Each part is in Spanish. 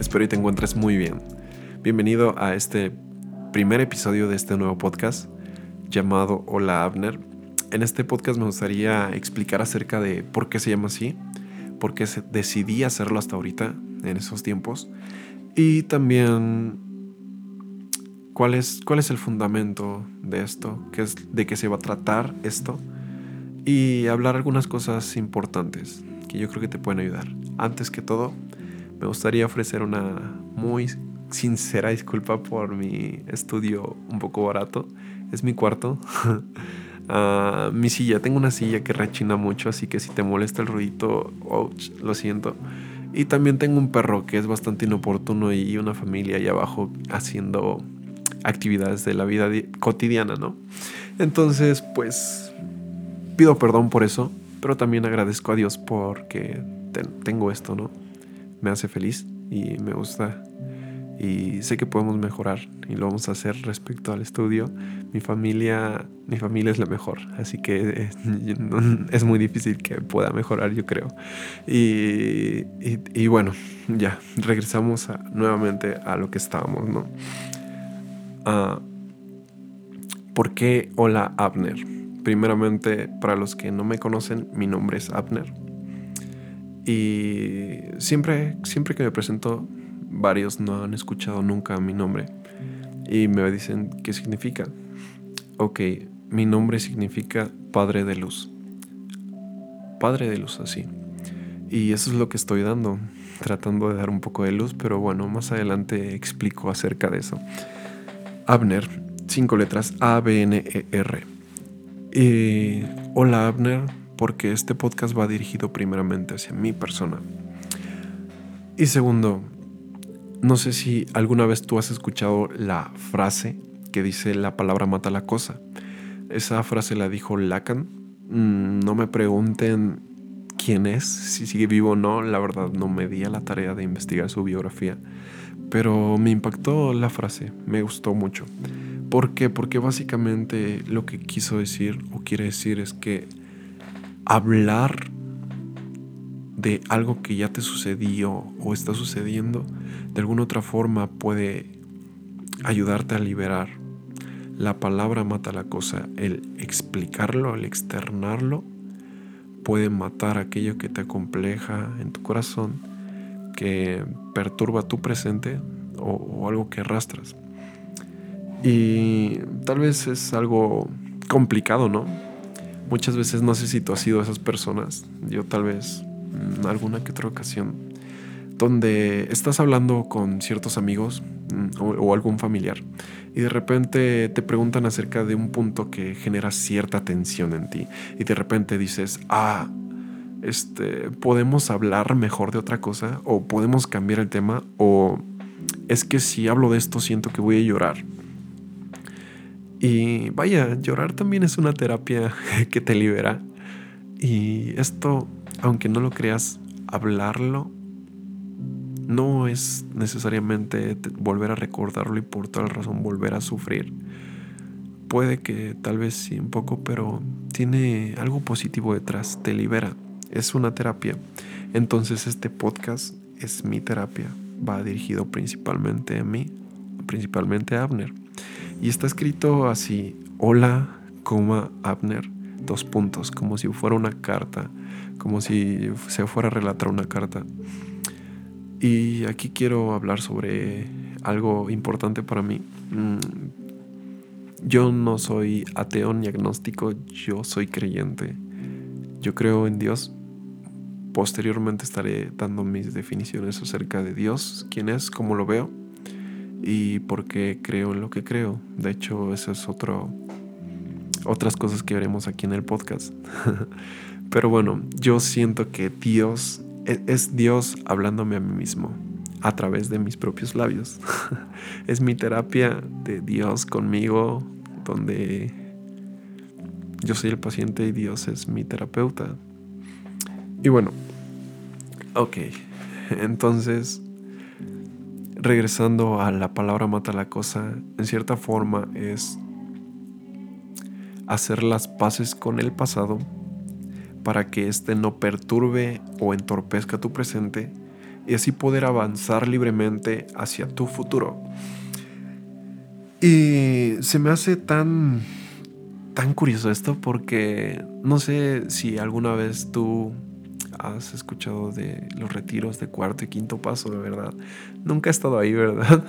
Espero y te encuentres muy bien. Bienvenido a este primer episodio de este nuevo podcast llamado Hola Abner. En este podcast me gustaría explicar acerca de por qué se llama así, por qué decidí hacerlo hasta ahorita, en esos tiempos, y también cuál es, cuál es el fundamento de esto, qué es, de qué se va a tratar esto, y hablar algunas cosas importantes que yo creo que te pueden ayudar. Antes que todo, me gustaría ofrecer una muy sincera disculpa por mi estudio un poco barato. Es mi cuarto. uh, mi silla, tengo una silla que rechina mucho, así que si te molesta el ruidito, ouch, lo siento. Y también tengo un perro que es bastante inoportuno y una familia ahí abajo haciendo actividades de la vida cotidiana, ¿no? Entonces, pues pido perdón por eso, pero también agradezco a Dios porque tengo esto, ¿no? Me hace feliz y me gusta y sé que podemos mejorar y lo vamos a hacer respecto al estudio. Mi familia, mi familia es la mejor, así que eh, es muy difícil que pueda mejorar, yo creo. Y, y, bueno, ya, regresamos nuevamente a lo que estábamos, ¿no? Uh, ¿Por qué hola Abner? Primeramente, para los que no me conocen, mi nombre es Abner. Y siempre, siempre que me presento, varios no han escuchado nunca mi nombre. Y me dicen, ¿qué significa? Ok, mi nombre significa Padre de Luz. Padre de Luz, así. Y eso es lo que estoy dando, tratando de dar un poco de luz, pero bueno, más adelante explico acerca de eso. Abner, cinco letras, A-B-N-E-R. Y, hola Abner, porque este podcast va dirigido primeramente hacia mi persona. Y segundo, no sé si alguna vez tú has escuchado la frase que dice la palabra mata la cosa. Esa frase la dijo Lacan. Mm, no me pregunten quién es, si sigue vivo o no, la verdad no me di a la tarea de investigar su biografía, pero me impactó la frase, me gustó mucho. ¿Por qué? Porque básicamente lo que quiso decir o quiere decir es que hablar de algo que ya te sucedió o está sucediendo, de alguna otra forma puede ayudarte a liberar. La palabra mata la cosa, el explicarlo, el externarlo, puede matar aquello que te acompleja en tu corazón, que perturba tu presente o, o algo que arrastras. Y tal vez es algo complicado, ¿no? Muchas veces no sé si tú has sido esas personas, yo tal vez en alguna que otra ocasión, donde estás hablando con ciertos amigos mm, o, algún familiar y de repente te preguntan acerca de un punto que genera cierta tensión en ti y de repente dices, ah, este, podemos hablar mejor de otra cosa o podemos cambiar el tema o es que si hablo de esto siento que voy a llorar y vaya, llorar también es una terapia que te libera. Y esto, aunque no lo creas, hablarlo no es necesariamente volver a recordarlo y por tal razón volver a sufrir. Puede que tal vez sí un poco, pero tiene algo positivo detrás, te libera. Es una terapia. Entonces este podcast es mi terapia. Va dirigido principalmente a mí, principalmente a Abner. Y está escrito así, hola, coma, Abner, dos puntos, como si fuera una carta, como si se fuera a relatar una carta. Y aquí quiero hablar sobre algo importante para mí. Mm, yo no soy ateo ni agnóstico, yo soy creyente. Yo creo en Dios. Posteriormente estaré dando mis definiciones acerca de Dios, quién es, cómo lo veo y porque creo en lo que creo. De hecho, eso es otro, otras cosas que veremos aquí en el podcast. Pero bueno, yo siento que Dios e, es Dios hablándome a mí mismo a través de mis propios labios. es mi terapia de Dios conmigo, donde yo soy el paciente y Dios es mi terapeuta. Y bueno, ok, entonces regresando a la palabra mata la cosa, en cierta forma es hacer las paces con el pasado para que éste no perturbe o entorpezca tu presente y así poder avanzar libremente hacia tu futuro. Y se me hace tan tan curioso esto porque no sé si alguna vez tú has escuchado de los retiros de cuarto y quinto paso, de verdad. Nunca he estado ahí, ¿verdad?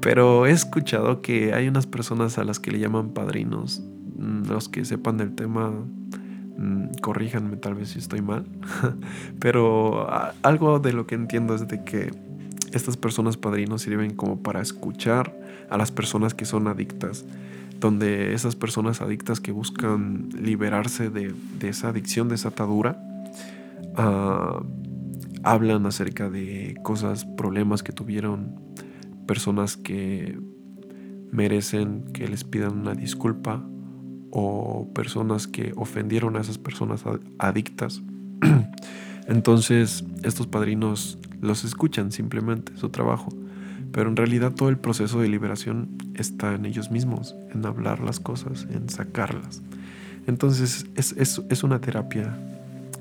Pero he escuchado que hay unas personas a las que le llaman padrinos. Mm, los que sepan del tema, mm, corríjanme tal vez si estoy mal. Pero algo de lo que entiendo es de que estas personas padrinos sirven como para escuchar a las personas que son adictas donde esas personas adictas que buscan liberarse de, esa adicción, de esa atadura, ah, hablan acerca de cosas, problemas que tuvieron, personas que merecen que les pidan una disculpa o personas que ofendieron a esas personas adictas. Entonces estos padrinos los escuchan simplemente, su trabajo. Pero en realidad todo el proceso de liberación está en ellos mismos, en hablar las cosas, en sacarlas. Entonces es, es, una terapia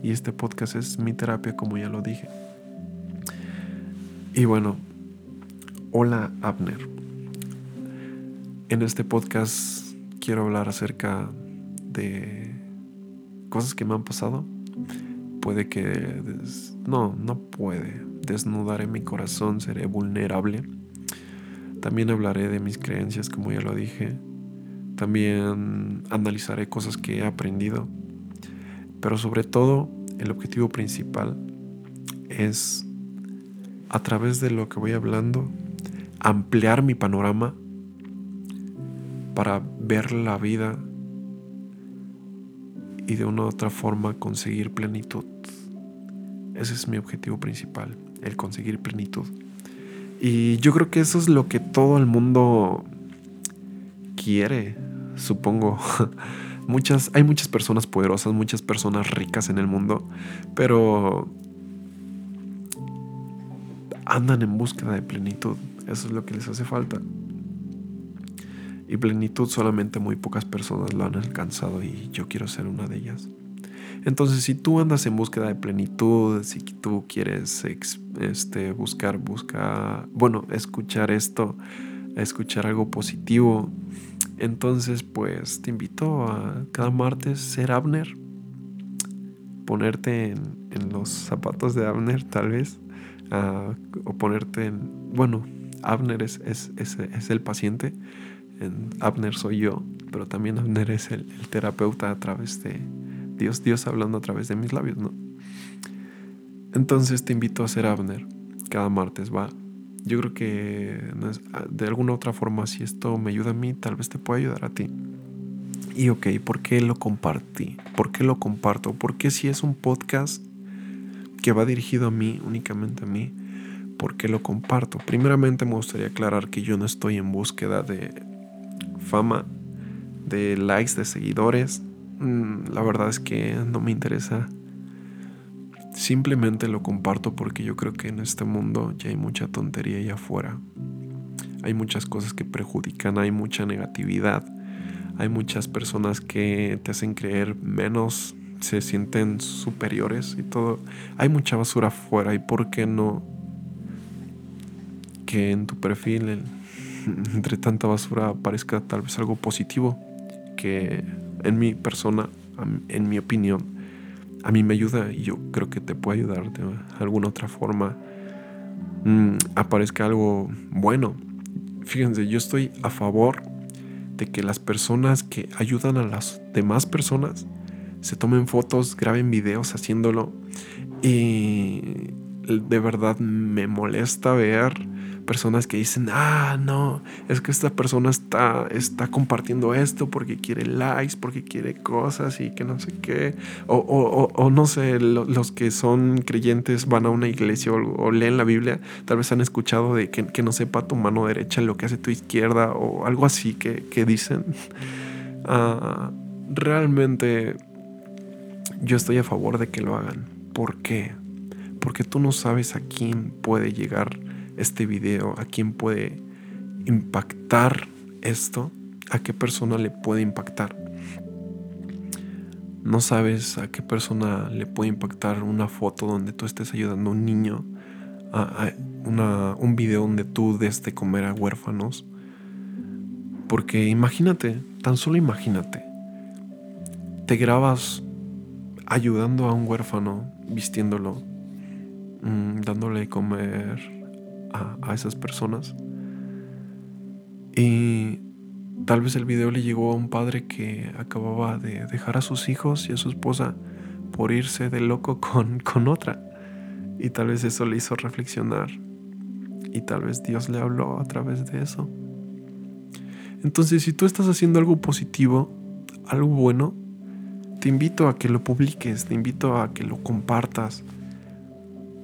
y este podcast es mi terapia como ya lo dije. Y bueno, hola Abner. En este podcast quiero hablar acerca de cosas que me han pasado. Puede que... No, no puede. Desnudar en mi corazón, seré vulnerable también hablaré de mis creencias, como ya lo dije. También analizaré cosas que he aprendido. Pero sobre todo, el objetivo principal es, a través de lo que voy hablando, ampliar mi panorama para ver la vida y de una u otra forma conseguir plenitud. Ese es mi objetivo principal, el conseguir plenitud. Y yo creo que eso es lo que todo el mundo quiere, supongo. Muchas, hay muchas personas poderosas, muchas personas ricas en el mundo, pero andan en búsqueda de plenitud. Eso es lo que les hace falta. Y plenitud solamente muy pocas personas lo han alcanzado y yo quiero ser una de ellas. Entonces, si tú andas en búsqueda de plenitud, si tú quieres este, buscar, buscar, bueno, escuchar esto, escuchar algo positivo, entonces pues te invito a cada martes ser Abner, ponerte en, los zapatos de Abner tal vez, o ponerte en, bueno, Abner es, es, es, el paciente, en Abner soy yo, pero también Abner es el terapeuta a través de Dios, Dios hablando a través de mis labios, ¿no? Entonces te invito a ser Abner cada martes, va. Yo creo que de alguna otra forma, si esto me ayuda a mí, tal vez te pueda ayudar a ti. Y ok, ¿por qué lo compartí? ¿Por qué lo comparto? ¿Por qué si es un podcast que va dirigido a mí, únicamente a mí? ¿Por qué lo comparto? Primeramente me gustaría aclarar que yo no estoy en búsqueda de fama, de likes, de seguidores, Mm, la verdad es que no me interesa. Simplemente lo comparto porque yo creo que en este mundo ya hay mucha tontería allá afuera. Hay muchas cosas que perjudican, hay mucha negatividad. Hay muchas personas que te hacen creer menos, se sienten superiores y todo. Hay mucha basura afuera y por qué no que en tu perfil entre tanta basura aparezca tal vez algo positivo que en mi persona, en mi opinión, a mí me ayuda y yo creo que te puede ayudar de alguna otra forma. Mm, aparezca algo bueno. Fíjense, yo estoy a favor de que las personas que ayudan a las demás personas se tomen fotos, graben videos haciéndolo. Y de verdad me molesta ver personas que dicen, ah, no, es que esta persona está, está compartiendo esto porque quiere likes, porque quiere cosas y que no sé qué. O, no sé, los que son creyentes van a una iglesia o, leen la Biblia, tal vez han escuchado de que, no sepa tu mano derecha lo que hace tu izquierda o algo así que, dicen. Ah, realmente yo estoy a favor de que lo hagan. ¿Por qué? Porque tú no sabes a quién puede llegar este video, a quién puede impactar esto, a qué persona le puede impactar. No sabes a qué persona le puede impactar una foto donde tú estés ayudando a un niño un video donde tú des de comer a huérfanos. Porque imagínate, tan solo imagínate, te grabas ayudando a un huérfano, vistiéndolo, mm, dándole comer a, esas personas. Y tal vez el video le llegó a un padre que acababa de dejar a sus hijos y a su esposa por irse de loco con, con otra. Y tal vez eso le hizo reflexionar. Y tal vez Dios le habló a través de eso. Entonces, si tú estás haciendo algo positivo, algo bueno, te invito a que lo publiques, te invito a que lo compartas.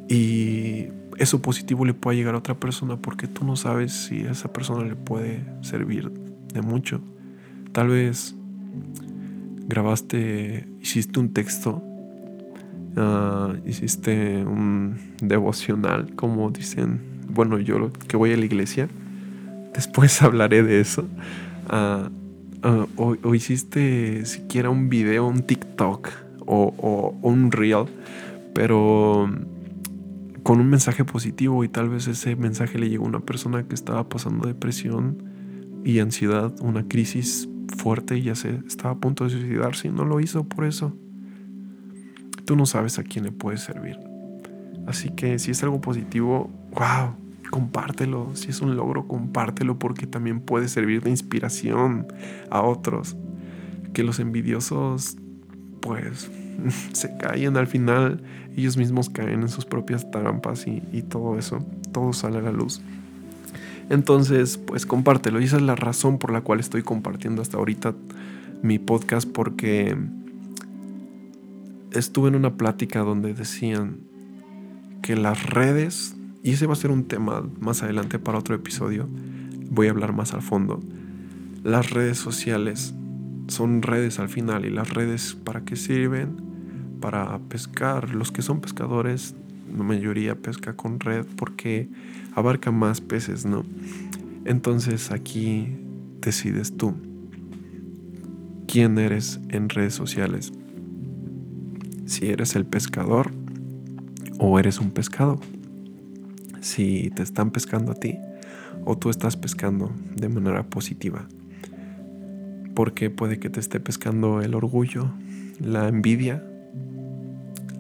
Y eso positivo le pueda llegar a otra persona porque tú no sabes si esa persona le puede servir de mucho. Tal vez grabaste, hiciste un texto Ah, hiciste un devocional, como dicen, bueno, yo que voy a la iglesia, después hablaré de eso. Ah, o, hiciste siquiera un video, un TikTok o, o, un reel, pero con un mensaje positivo y tal vez ese mensaje le llegó a una persona que estaba pasando depresión y ansiedad, una crisis fuerte y ya se estaba a punto de suicidarse y no lo hizo por eso tú no sabes a quién le puede servir. Así que si es algo positivo, wow, compártelo. Si es un logro, compártelo porque también puede servir de inspiración a otros. Que los envidiosos, pues, se caen al final, ellos mismos caen en sus propias trampas y, y todo eso, todo sale a la luz. Entonces, pues compártelo. Y esa es la razón por la cual estoy compartiendo hasta ahorita mi podcast porque estuve en una plática donde decían que las redes, y ese va a ser un tema más adelante para otro episodio, voy a hablar más al fondo, las redes sociales son redes al final y las redes para qué sirven? Para pescar. Los que son pescadores, la mayoría pesca con red porque abarca más peces, ¿no? Entonces aquí decides tú quién eres en redes sociales si eres el pescador o eres un pescado. Si te están pescando a ti o tú estás pescando de manera positiva. Porque puede que te esté pescando el orgullo, la envidia,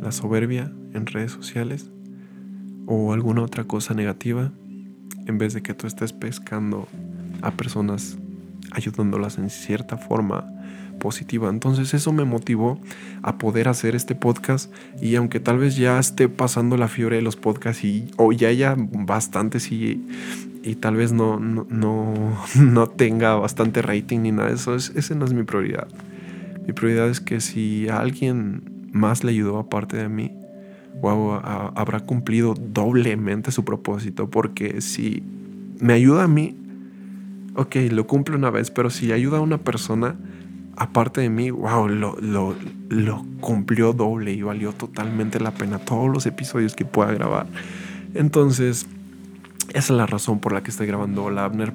la soberbia en redes sociales o alguna otra cosa negativa en vez de que tú estés pescando a personas ayudándolas en cierta forma positiva. Entonces eso me motivó a poder hacer este podcast y aunque tal vez ya esté pasando la fiebre de los podcasts y o ya haya bastantes y, y tal vez no, no, no, tenga bastante rating ni nada de eso, es, esa no es mi prioridad. Mi prioridad es que si alguien más le ayudó aparte de mí, wow, habrá cumplido doblemente su propósito porque si me ayuda a mí, ok, lo cumple una vez, pero si ayuda a una persona, aparte de mí, wow, lo, lo, lo, cumplió doble y valió totalmente la pena todos los episodios que pueda grabar. Entonces, esa es la razón por la que estoy grabando Hola Abner.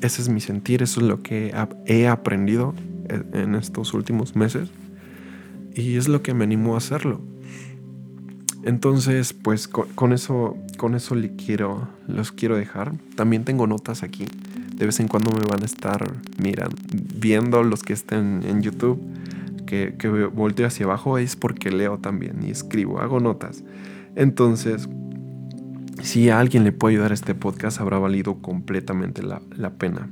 Ese es mi sentir, eso es lo que he aprendido en estos últimos meses y es lo que me animó a hacerlo. Entonces, pues con, eso, con eso le quiero, los quiero dejar. También tengo notas aquí de vez en cuando me van a estar mirando, viendo los que estén en YouTube, que, que volteo hacia abajo es porque leo también y escribo, hago notas. Entonces, si a alguien le puede ayudar este podcast, habrá valido completamente la, pena.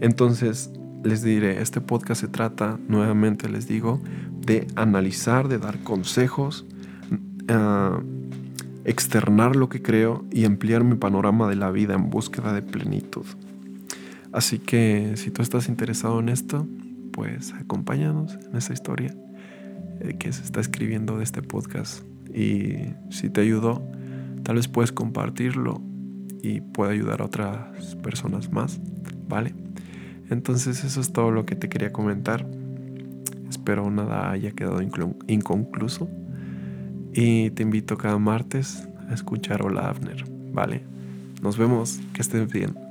Entonces, les diré, este podcast se trata, nuevamente les digo, de analizar, de dar consejos, uh, externar lo que creo y ampliar mi panorama de la vida en búsqueda de plenitud. Así que si tú estás interesado en esto, pues acompáñanos en esta historia eh, que se está escribiendo de este podcast. Y si te ayudó, tal vez puedes compartirlo y puede ayudar a otras personas más, ¿vale? Entonces eso es todo lo que te quería comentar. Espero nada haya quedado inconcluso. Y te invito cada martes a escuchar Hola Abner, ¿vale? Nos vemos, que estés bien.